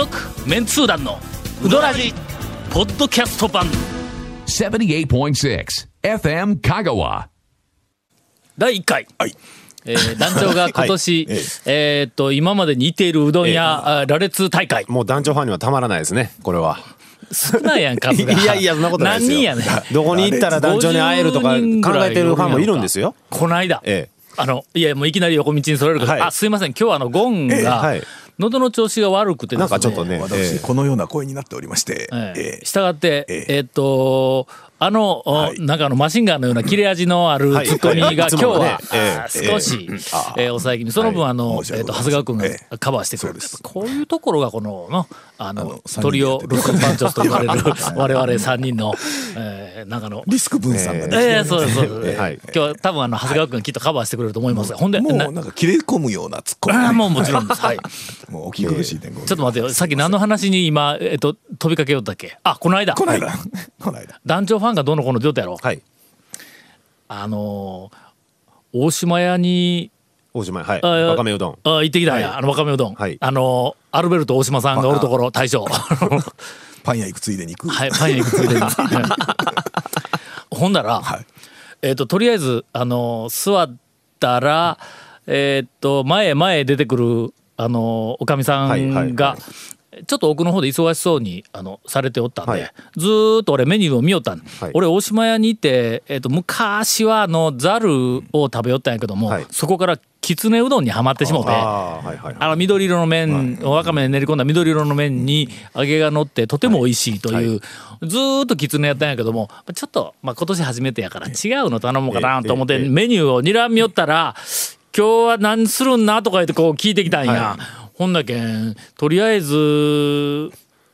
続メンツー団のウドラジポッドキャスト版。78.6 FM Kagawa. 第1回、はい。えー団長が今年、はいえーっと今までにいているうどん屋、あ羅列大会。もう団長ファンにはたまらないですねこれは。少ないやん数が いやいやそんなことないですよ。何人やねん。どこに行ったら団長に会えるとか50人ぐらい考えてるファンもいるんですよ。この間、ええ。あのいやもういきなり横道にそれるけど、はい。あすいません。今日はあのゴンが、ええはい喉の調子が悪くてですね。なんかちょっとねえ私、えこのような声になっておりまして、ええ。ええ。したがって、ええ。えーっとあの、おはい。なんかあのマシンガンのような切れ味のあるはい。ツッコミがはい。今日は、少し、えー抑え気味。その分、あの、申しえーっと長谷川君がええ。カバーしてくれる、そうです。こういうところがこののあのあの三人トリオロックパンチョスと言われる 我々3人の、えー、なんかの。リスク分散がね、ええそうですそうです、はい。今日は多分あの長谷川君がきっとカバーしてくれると思います。が、ほんでなもうなんか切れ込むようなツッコミ、あーもうもちろんです。はいもうお聞き苦しい点、ちょちょっと待ってよさっき何の話に今、えっと飛びかけよったっけあこの間この間、この間。団長ファンがどのこの出よったやろ、はいあのー大島屋に大島はいわかめうどんあ行ってきたんや、はいあのわかめうどん、はいあのーアルベルト大島さんがおるところ大将パン屋行くついでに行くは。いパン屋行くついでにほんなら、はいえっ、ととりあえずあの座ったらえっ、と前前出てくるあのーおかみさんが、はいちょっと奥の方で忙しそうにあのされておったんで、はい。ずーっと俺メニューを見よったん、はい。俺大島屋にいて、えっと昔はあのザルを食べよったんやけども、はい。そこからきつねうどんにはまってしもうて。あの緑色の麺、わかめで練り込んだ緑色の麺に揚げが乗ってとても美味しいという、ずーっときつねやったんやけどもちょっと、まあ、今年初めてやから違うの頼もうかなと思ってメニューを睨みよったら「今日は何するんな?」とか言ってこう聞いてきたんや、ほんだけんとりあえず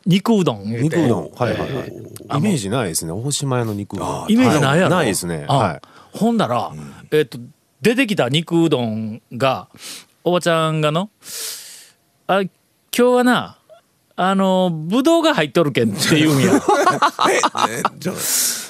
肉うどん言うて。肉うどん。はいはいはい。イメージないですね。大島屋の肉うどん。イメージないやろ、はないですね。あはい。ほんだら、えっと出てきた肉うどんがおばちゃんがの「あ今日はなあのぶどうが入っとるけん」って言うんや。え、えじゃあ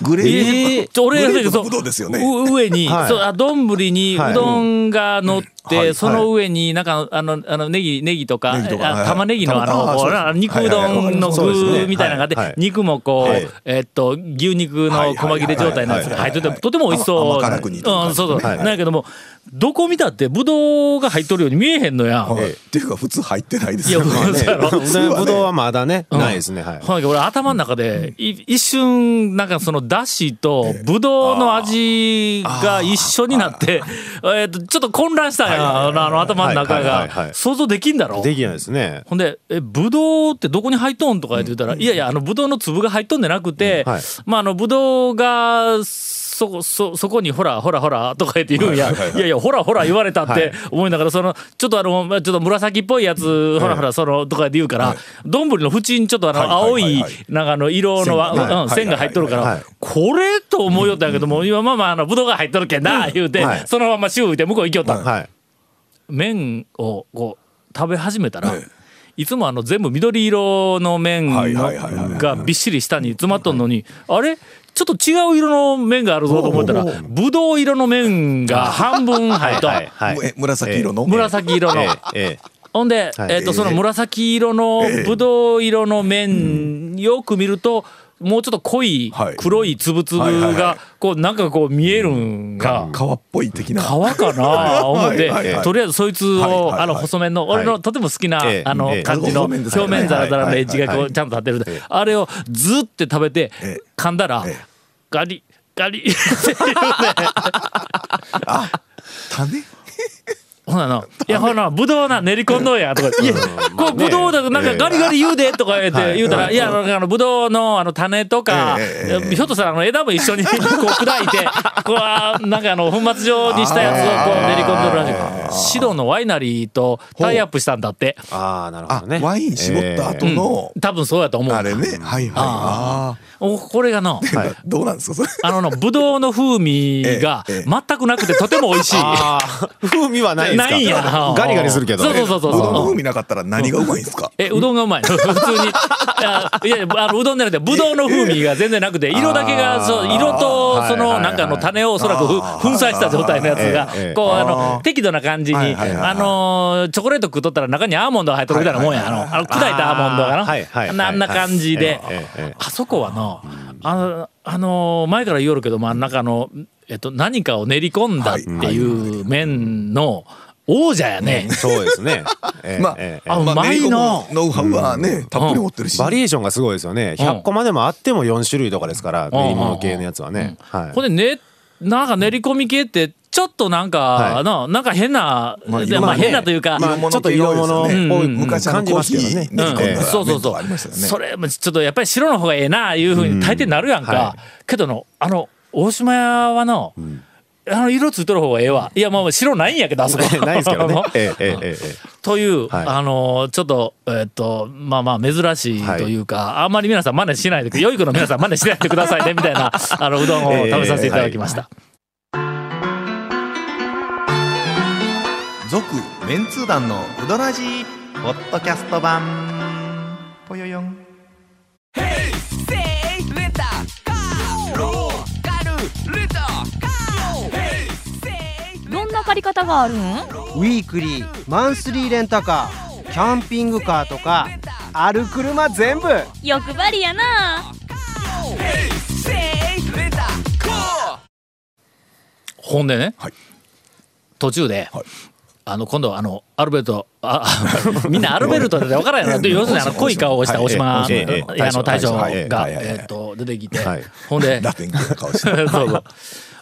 グレーええちょ俺グレープのそうぶどうですよね。う上に、はい。そうあ丼にはい。うどんが乗って、はい。その上になんかあのあのネギネギとかとか。玉ねぎのあの肉うどんの具みたいなのがあって、肉もこう、はい。えっと牛肉の細切れ状態のやつが入っててとても美味しそううん、そうそう、はい。なんやけどもどこ見たってぶどうが入っとるように見えへんのや。はい。っていうか普通入ってないですいやよね。そうやろ。うどんぶどうはまだねうん。ないですね。はい。ほんで俺頭の中でい一瞬なんかそのだしとぶどうの味が一緒になってえっとちょっと混乱したんや。あのあの頭の中はいはいはいがはい。想像できんだろ？できないですね。ほんで「えぶどうってどこに入っとん?」とか言って言ったら「いやいやあのぶどうの粒が入っとんじゃなくて、はい。まああのぶどうがそこそそこにほらほらほらとか言って言うん。や、はいやいやほらほら言われたっはてい。思いながらそのちょっとあのまあちょっと紫っぽいやつほらほらそのとかって言うから丼、の縁にちょっとあの青いなんかあの色のわ線がねうん線が入っとるから、これと思いよったんやけども今まあまああのぶどうが入っとるけんな言うて、はい。そのままシューいて向こう行きよった、はい。麺をこう食べ始めたら、えい。つもあの全部緑色の麺がびっしり下に詰まっとんのにあれ？ちょっと違う色の麺があるぞと思ったらぶどう色の麺が 半分入っとはいはいえ紫色の？紫色の。ええええ。ほんで、はい。えっとその紫色のぶどう色の麺よく見るともうちょっと濃いはい。黒いつぶつぶがこうなんかこう見えるんが。皮っぽい的な。皮かな 思って、とりあえずそいつを、あの細麺の、俺のとても好きな、ええ。あのええ。感じの表面ザラザラのエッジがこうちゃんと立ってる、あれをずって食べて、ええ。噛んだら、ええ。ガリガリ。っていうね種？ほなの、いやほな、ぶどうな、練り込んどうや、とか、いや、こう、ぶどうだとなんかガリガリ言うで、とか言って、言うたら、いや、あの、ぶどうの、あの、種とか、ええひょっとしたら、あの、枝も一緒に、こう、砕いて、こうあ、なんかあの、粉末状にしたやつを、こう、練り込んでるらしい。シドのワイナリーとタイアップしたんだって。ああなるほあどね。ワイン絞った後の多分そうやと思う。あれね。はいはい。あおこれがの、あ。どうなんですかそれ？あのの、ぶどうの風味が全くなくてとても美味しい。風味はないないんすか？ないんやガリガリするけどそうそうそうそうう。どんの風味なかったら何がうまいんですか？えうどんがうまいの？普通に。いやいやあのうどんじゃなくてぶどうの風味が全然なくて色だけがそう色とそのなんかあの種をおそらくふ粉砕した状態のやつがええこうあの適度な感じにはいはいはいはい。あのチョコレート食っとったら中にアーモンドが入っとるみたいなもんやあのあの砕いたアーモンドがあーはいはいはい。なあんな感じで。あそこはなあのあの前から言おるけど真ん中のえっと何かを練り込んだっていう麺の王者やね。そうですね。ええまあええあうまいなノウハウはねたっぷり持ってるしバリエーションがすごいですよね。100個までもあっても4種類とかですから、練り物系のやつはね。はいほんでねなんか練り込み系ってちょっとなんか、はい。ななんか変な、まあでまあまあね変なというか、まあちょっと色物っぽいうん。昔感じますけどね。うん。らそうそうそう、ね。それもちょっとやっぱり白の方がええないうふうに大抵なるやんか、うんはけどのあの大島屋はの、あの色ついとる方がええわ。いやもう白ないんやけどあそこ。ないですけどね。えええええええ。という、はい。あのちょっとえっとまあまあ珍しいというか、あんまり皆さん真似しないで良い子の皆さん真似しないでくださいねみたいなあのうどんを食べさせていただきました。続メンツー団のウドラジーポッドキャスト版。ぽよよん。どんな借り方があるん？ウィークリーマンスリーレンタカー。キャンピングカーとかある車全部。欲張りやな。ほんでね、はい。途中で、はいあの今度あのアルベルトああ みんなアルベルトで分からんやろで要するにあの濃い顔をした大島はいええ。ええ屋の大将。がえっと出てきて。はい。ほんで ラテン系の顔して そう。そう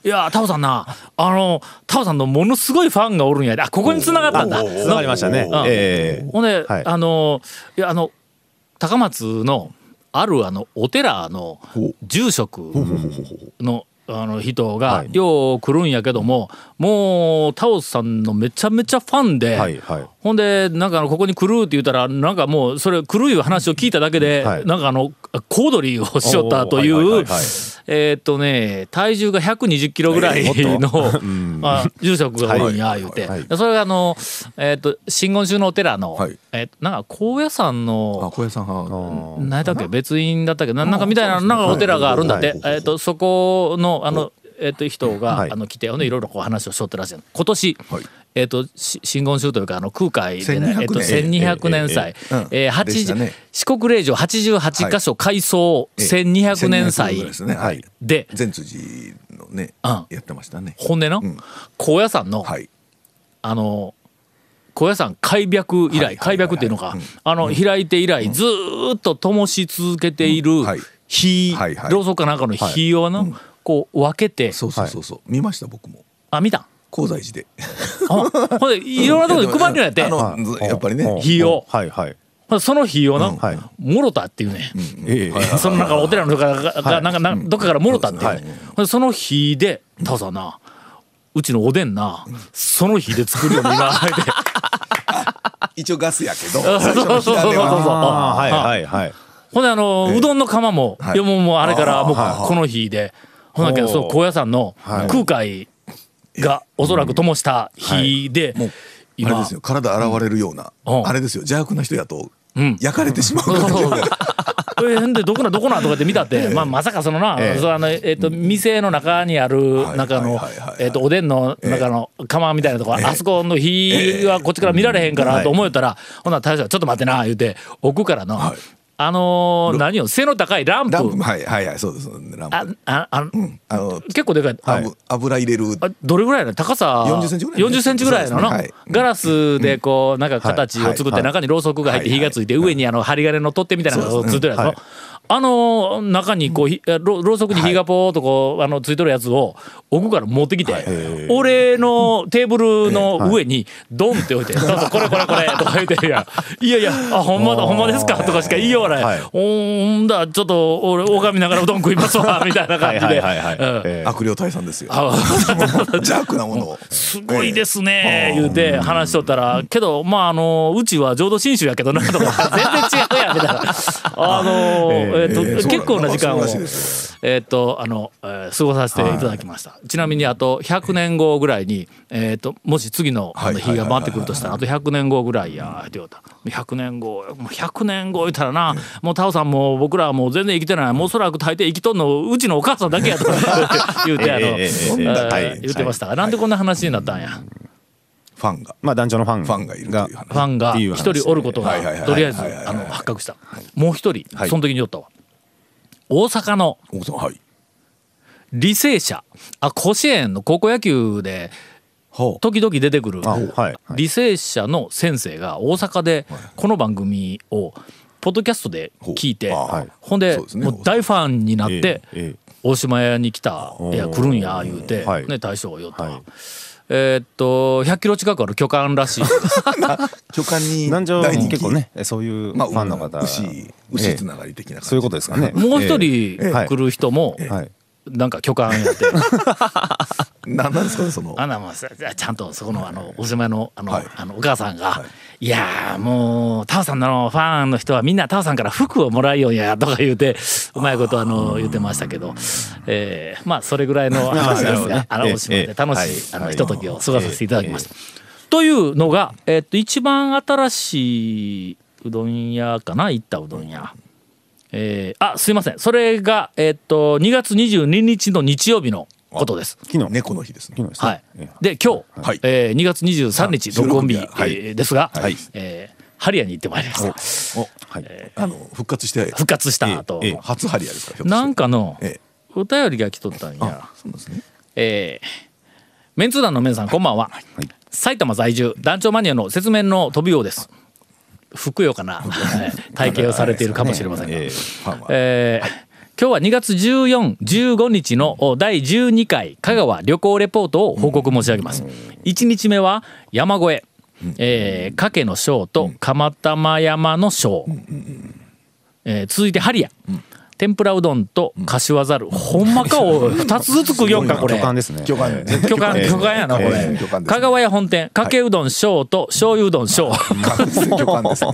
いやタオさんなあのタオさんのものすごいファンがおるんや。であここに繋がったんだ。つながりましたね。う。ん。ええほんで、はい。あのいやあの高松のあるあのお寺の住職のあの人がはいよう来るんやけども、もうタオさんのめちゃめちゃファンで。ほんでなんかあのここに来るって言ったらなんかもうそれ来るいう話を聞いただけで、はいなんかあの小躍りをしよったという、えーっとね体重が120キロぐらいの、あ住職がおるんや言うて、はいでそれがあのえーっと真言宗のお寺の、はい。えーっとなんか高野山あの小屋さん。は何やったっけ？別院だったっけ？ななんかみたいななんかお寺があるんだって、はい。えーっとそこのあのえーっと人が、はい。あの来ていろいろこう話をしとってらっしゃる今年、はいえっ、とし真言宗というかあの空海でね、1200えっと年1200年祭、ええーうんでした80ね。四国霊場88箇所改装ええ1200年祭1200ですね。はい。辻のねうん。やってましたね。ほんでの、うん。高野山の、はい。あの高野山開闢以来、はいはいはい開闢っていうのか、うん。あの開いて以来、ずーっと灯し続けているはい。火、はいはい。ろうそくかなんかの火をの、こう分けて。そうそうそうそう。見ました僕も。あ見た？高財寺で。あほんでいろんなとこに配るんやって。あのずやっぱりね。火を。はいはい。その火をな、もろたっていうね、ええ。そのなんかお寺の人がががなんかなどっかからもろたっていう、はい。ほんでその火でタオさんなうちのおでんなその火で作るように今って一応ガスやけど。そう最初の火種そうそうそうはい。はいはい。ほんであの、うどんの釜も、はい。い、やもうもうあれからもうこの火で。ほんだけどそう高野山の空海がおそらく灯した火で、もうあれ今ですよ。体洗われるようなうん。あれですよ。邪悪な人やとうん。焼かれてしまう。感じえほんでどこなどこなとかって見たって、まあ、まさかそのな、ええ。そうあのえっ、と店の中にあるはい。なんかあのはいはいはいはい。えっとおでんの中の釜みたいなとこ、ええ。あそこの火はこっちから見られへんからと思えたら、ほんなら大将がちょっと待ってな言うて奥からの、はいあのー何よ背の高いランプ。はいはいはいそうですランあプ。あああの結構でかい、あぶ油入れる。あどれぐらいなの？高さ？40センチぐらい40センチぐらいの？ね。はい。ガラスでこうなんか形を作ってはい中にろうそくが入ってはい火がついて上にあの針金の取っ手みたいなのがついてるやつの、はいあの中にこうひろろうそくに火がポーっとこうあのついてるやつを奥から持ってきて、俺のテーブルの上にドンって置いて「どうぞこれこれこれ」とか言って「いやいやいやあほんまだほんまですか」とかしか言いようがない。はい「ほんだちょっと俺拝みながらうどん食いますわ」みたいな感じで。悪霊退散ですよ。あ 邪悪なもの。をすごいですね言うて話しとったら。けどまああのうちは浄土真宗やけどなとか。全然違うやんみたいな。あのえっとええそう結構な時間をえーっとあの、えー過ごさせていただきました、ちなみにあと100年後ぐらいに、えーっともし次の日が回ってくるとしたらあと100年後ぐらいやってた。100年後もう100年後言ったらな、もうタオさんも僕らはもう全然生きてないもうおそらく大抵生きとんのうちのお母さんだけやと 言うて言ってました。が、なんでこんな話になったんや、ファンが。まあ団長のファンファンがいるという話。ファンが一人おることがとりあえず発覚した。もう一人はい。その時におったわ。大阪の履正社。あ甲子園の高校野球で時々出てくる履正社の先生が大阪でこの番組をポッドキャストで聞いてほうあはい。ほんでもう大ファンになってええ大島屋に来た。いや来るんや言うてはい。ね大将が寄ったはいえーっと100キロ近くある巨漢らしい。巨漢に団長大人気。結構ねそういうフまあァンの方牛え牛えつながり的な感じ。そういうことですかね。もう一ええ。人来る人もはいなんか巨漢やって。なんなんですかねその。あなもうさちゃんとそこのあのお島のあの,、はい。あのお母さんが「い、やーもうタオさんのファンの人はみんなタオさんから服をもらいよんや」とか言うてうまいことあの言ってましたけど、えーまあそれぐらいの話ですが、あのええお島で楽しい、ええはい。あのひとときを過ごさせていただきました。というのが、えっと一番新しいうどん屋かな行ったうどん屋。えーあすいません。それが、えっと2月22日の日曜日のことです。昨日。猫の日ですね。昨日ですね。はい。ええ、で今日、はい。えー2月23日収録音日、はい。えーですが、はい。えーハリアに行ってまいりました。おはい。あの復活して。復活した後、ええ初ハリアですかなんかのええお便りが来とったんや。あ、そうですね。えーメンツー団の皆さんこんばんは、埼玉在住団長マニアの説明の飛びようですふくよかな。はい。体型をされているかもしれませんが、えー今日は2月14、15日のお第12回香川旅行レポートを報告申し上げます。1日目は山越え、えー、加計の章と釜玉山の章、えー続いてハリア、天ぷらうどんと柏ざる、ほんまかおい。2つずつ食いよんかこれ。巨漢ですね。巨漢ええ巨漢巨漢やなこれ、ええ巨漢ですね。香川屋本店かけうどん小と醤油うどん小巨漢ですね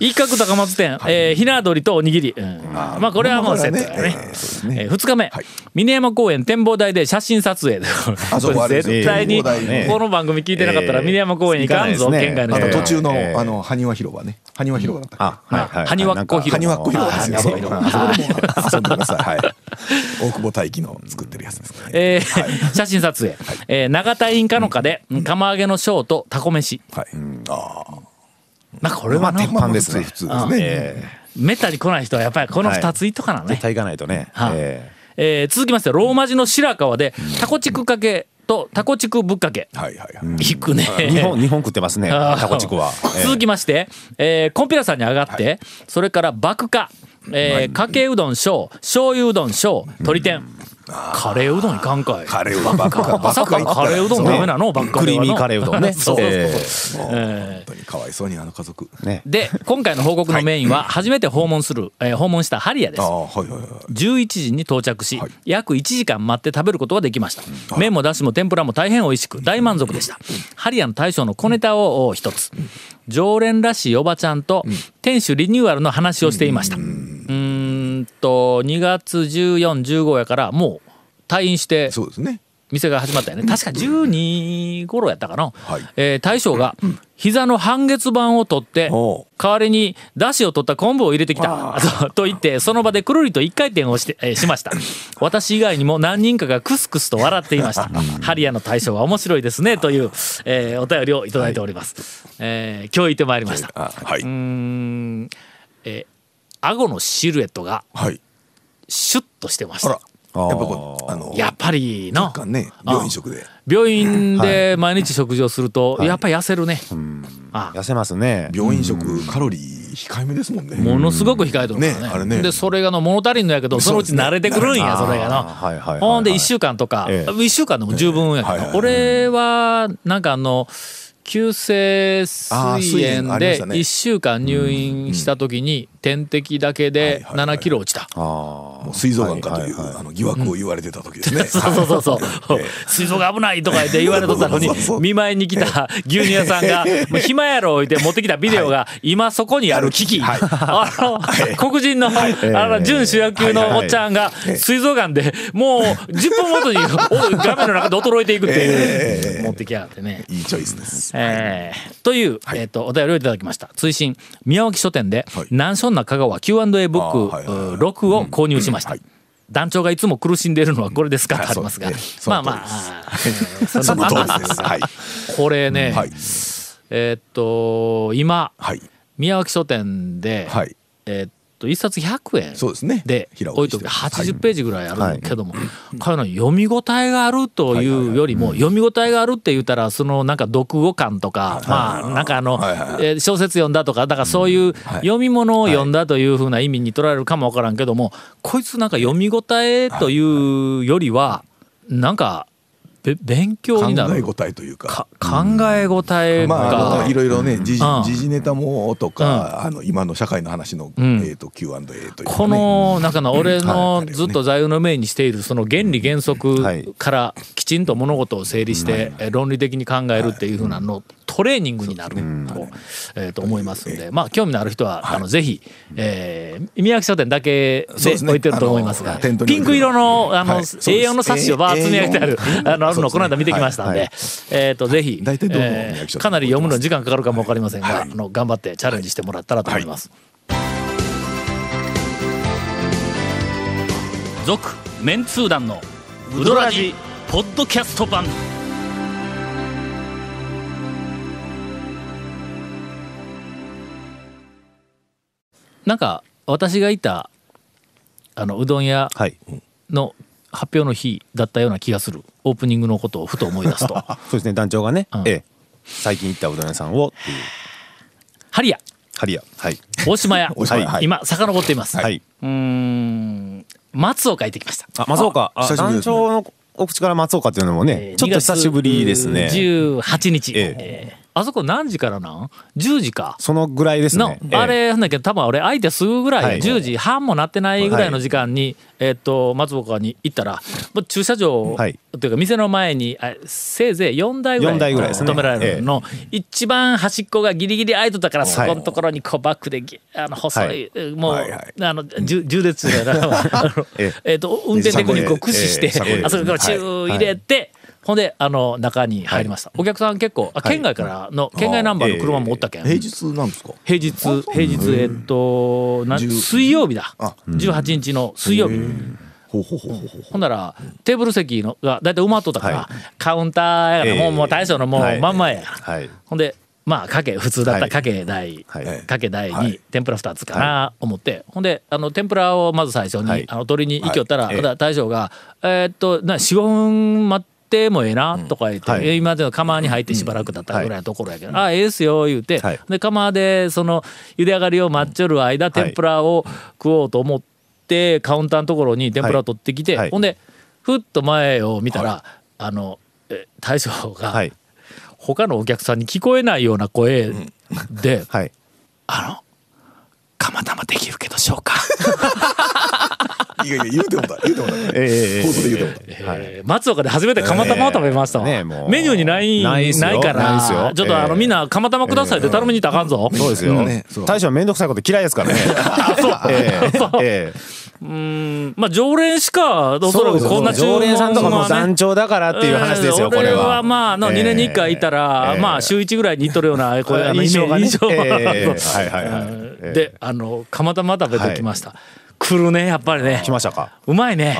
一角高松店、えーひな鶏とおにぎり、うん。まあこれはもうセットやね。えね。えー、2日目、はい。峰山公園展望台で写真撮影絶対にこの番組聞いてなかったらえー。峰山公園行かんぞ、ね。県外の途中のええあの埴輪広場ね。埴輪広場だったっけ。埴輪っこ広場。ですよも遊んでください。はい。大久保大輝の作ってるやつですね。えー写真撮影、えー長田インカノカで釜揚げのショーとタコ飯。はい。ああまあこれはな、まあ般ですね。普通ですね。えめったに来ない人はやっぱりこの2ついっとかなね、絶対行かないとね。はいええー続きましてローマ字の白川でタコチクかけとタコチクぶっかけ。はいはいはい。行くね。え日本日本食ってますねタコチクは。ええ続きまして、えーコンピラさんに上がって、それから爆化、えーかけうどん小醤油うどん小鶏天、カレーうどんいかんかい。カレーうどんばっかまさかカレーうどんダメなの？ばっかりクリーミーカレーうどんね。そうそうそう。本当にかわいそうにあの家族。ねで今回の報告のメインは初めて訪問する、えー訪問したハリアです。ああはいはいはい。11時に到着し、はい。約1時間待って食べることができました、麺もだしも天ぷらも大変美味しく大満足でした、ハリアの大将の小ネタを一つ。常連らしいおばちゃんと店主リニューアルの話をしていましたうと2月1415やからもう退院してそうですね。店が始まったよね。確か12頃やったかな、はい。えー大将が膝の半月板を取って代わりに出汁を取った昆布を入れてきた。と と言ってその場でくるりと一回転をして、えーしました。私以外にも何人かがクスクスと笑っていました。ハリアの大将は面白いですねという、えーお便りをいただいております、えー今日行ってまいりました。あはい。うーん。えー顎のシルエットがはい。シュッとしてましあら。たやっぱこうあのやっぱりのね病院食で。病院で毎日食事をするとやっぱり痩せるね、あ痩せますね。病院食カロリー控えめですもんね。ものすごく控えとるからね。ねあれね。でそれがの物足りんのやけどそのうち慣れてくるんやそれがのはいはいはいはいほんで1週間とか。ええ。1週間でも十分やけはいはいはいど俺はなんかあの急性膵膵炎炎でありましたね。1週間入院した時に点滴だけで7キロ落ちた。もう膵臓がんかというあの疑惑を言われてた時ですね。そうそうそうそう。水槽が危ないとか言って言われとったのに 見舞いに来た牛乳屋さんが、もう暇やろ置いて持ってきたビデオが、今そこにある機。器。あの、黒人の、あの、準主役級のおっちゃんが、水槽がんで、もう10分ごとにお画面の中で衰えていくっていう、持ってきやがってね。いいチョイスです。えーという、えっ、と、お便りをいただきました。追伸、宮脇書店で、はい南書んな香川 Q&A ブックはいはいはい6を購入しました。はい団長がいつも苦しんでいるのはこれですか？とありますが、まあまあそその通りです。はい。これね、はい。えーっと、今、はい。宮脇書店で、はい。えーっと、一冊100円そうですね。で平置いとく置きして80ページぐらいあるけども、こうい。うの読み応えがあるというよりも、読み応えがあるって言ったらそのなんか読後感とか、まあなんかあの、えー小説読んだとかだからそういう読み物を読んだというふうな意味に取られるかもわからんけども、こいつなんか読み応えというよりはなんかべ勉強になる。考え応えというか。か考え応えまあ、いろいろね時事ネタもとか、あの今の社会の話の、ん。えー、と Q&A というか、ね、この中の俺のはい。ずっと座右の銘にしているその原理原則からきちんと物事を整理してえ論理的に考えるっていうふうなのトレーニングになるとえーと思いますんでまあ興味のある人はあのぜひえー宮城書店だけで置いてると思いますがピンク色のあのはいそうです。A4 の冊子をバーッ積み上げてある A4 あのあるのをこの間見てきましたんではい。えーとぜひえかなり読むのに時間かかるかもわかりませんがはい。あの頑張ってチャレンジしてもらったらと思います。続メンツー団のウドラジポッドキャスト版なんか私がいたあのうどん屋はい。の発表の日だったような気がする。オープニングのことをふと思い出すと。そうですね。団長がね、うん。ええ。最近行ったうどん屋さんをっていう。ハリア。ハリア。はい。大島屋。大島屋。はい。今遡っています、はい、うーん。松岡行ってきました。あ松岡。あ団長のお口から松岡っていうのもね、えーちょっと久しぶりですね。18日、え。えーあそこ何時からなん ?10 時か。そのぐらいですのね、ええ。あれなんだけど多分俺相手すぐぐらい、はい。10時。半もなってないぐらいの時間に、えっと松岡に行ったらもう駐車場、はい。というか店の前にあせいぜい4台ぐらい四台ぐらい止められるの、一番端っこがギリギリ空いとったからそこのところにこうバックでぎあの細い、もう、あのじゅ縦列だよな。ええ。っと運転テクニックを駆使して、ええ。あそこからチュー入れて、ほんであの中に入りました、お客さん結構あ県外からの、県外ナンバーの車もおったけん、平日なんですか？平日平日えっとな10水曜日だ。あ18日の水曜日。ほうほうほうほうほんならテーブル席のが大体埋まっとったから、はい。カウンターやから、ええもうもう大将のもうはい。真ん前や、はい。ほんでまあかけ普通だったはい。かけ台、はい。かけ台にはい。天ぷら2つかな思って、ほんであの天ぷらをまず最初に、はい。あの取りに行きよったら、大将が「えーっとな45分待ってもええな」とか言って、はい。え今までの釜に入ってしばらくだったぐらいのところやけど「あええですよ」言うて、はい。で釜でその茹で上がりを待っちょる間天ぷらを食おうと思ってカウンターのところに天ぷらを取ってきて、はい。ほんでふっと前を見たら、あのえ大将が、はい。他のお客さんに聞こえないような声ではい「あの釜玉できるけどしょうか?いやいや言うてもだ言うてもだ、ええええ放送で言うてもだ、」えー松岡で初めて釜玉を食べましたわ、ええねメニューにないないないからないっすよ。ちょっとあの、ええ。みんな釜玉くださいって頼みに行ったらあかんぞ、そうですよ、ねそう。大将は面倒くさいこと嫌いですからね。ええ。ええ。うーん。まあ常連しかおそらくこんな常連さんとかもはね。団長だからっていう話ですよ、これは。俺はまああの2年に1回いたら、ええ。まあ週1ぐらいに行っとるようなこういうあの印象がね。印象ええ。そう。はいはいはいであの釜玉食べてきました、来るねやっぱりね。来ましたか？うまいね。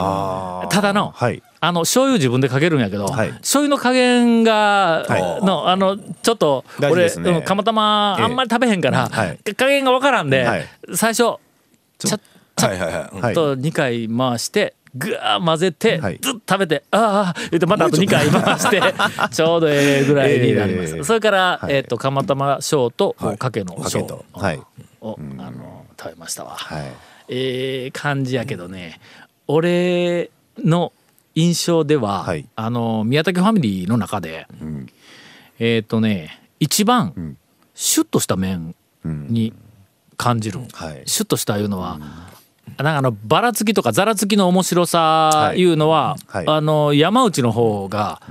ただの、はい。あの醤油自分でかけるんやけど、はい。醤油の加減が、はい。のあのちょっと俺、ね。うん釜玉ええ。あんまり食べへんから、はい。加減がわからんで、はい。最初ちょっと2回回してぐわー混ぜて、はい。ずっと食べてああ言ってまたあと2回回して ちょうどええぐらいになります、ええ。それから、はい。えっ、と釜玉小と、はい。かけの小かけと。はいを、あの食べましたわ。はい。ええ感じやけどね、俺の印象では、はい。あの宮武ファミリーの中で、ん。えっ、とね一番、ん。シュッとした麺うん。に感じる、はい。シュッとしたいうのは、なんかあのばらつきとかざらつきの面白さい。うのは、はい。あの山内の方が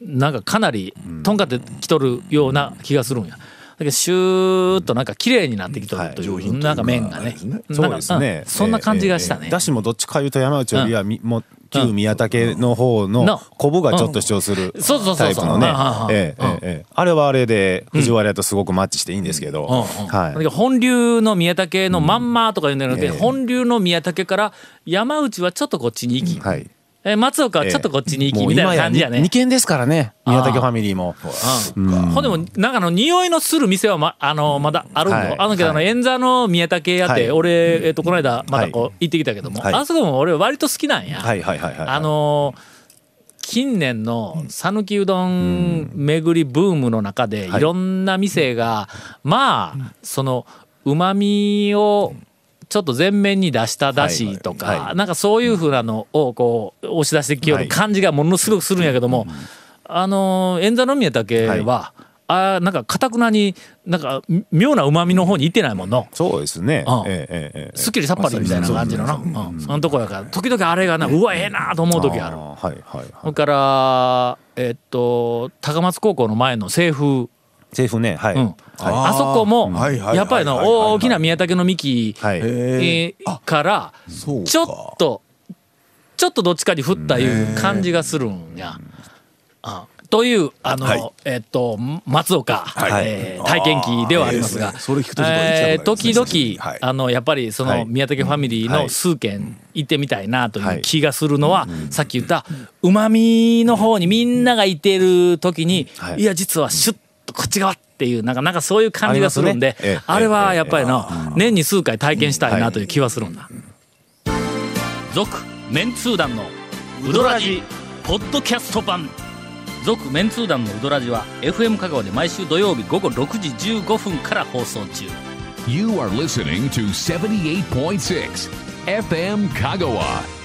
なんかかなりとんかってきとるような気がするんや。だけどシューッとなんか綺麗になってきとるという,、はい上品といなんか麺がね。そうですね。うんそんな感じがしたね。だしもどっちかいうと山内よりはみもう旧宮武の方のの昆布がちょっと主張するん。そうそうそうそう。タイプのね。あれはあれで藤原屋とすごくマッチしていいんですけど。うん。うん。はい。本流の宮武のまんまとか言うんじゃなくて、ええ本流の宮武から山内はちょっとこっちに行き、はいえ松岡はちょっとこっちに行きみたいな今感じやね。二軒ですからね。宮武ファミリーも。うん。ほんでもなんかあの匂いのする店はまあのまだあるんはい。だあのけどあのはい演座の宮武屋って、はい。俺えっとこの間またこう行ってきたけども、はい。あそこも俺割と好きなんや。はいはいはいはい。あのー近年の讃岐うどん巡りブームの中ではい。いろんな店がまあそのうまみをちょっと前面に出しただしとはいはい。かなんかそういうふうなのをこう押し出してきよる感じがものすごくするんやけどもあのー演座の宮武はあーなんかかたくなになんか妙なうまみの方に行ってないもんの。そうですね。うん。ええええええ。すっきりさっぱりみたいな感じのな、うん、そのとこやから時々あれがなうわええなと思う時ある。あーはいはいそれからえっと高松高校の前の西風、政府ねはい。うんあそこもやっぱりの大きな宮武の幹からちょっとちょっとどっちかに振ったいう感じがするんや。あというあの、はい。えっと松岡、はい。えー体験記ではありますが、えー時々、はい。あのやっぱりその、はい。宮武ファミリーのはい。数軒行ってみたいなといはい。う気がするのは、さっき言ったうまみの方にみんながいてる時に、はい。い、や実はシュッとこっち側っていうなんかなんかそういう感じがするんであ,、れはやっぱりの、年に数回体験したいなという気はするんだ。続、メンツー団のウドラジポッドキャスト版。続メンツー団のウドラジは FM 香川で毎週土曜日午後6時15分から放送中。You are listening to 78.6 FM Kagawa.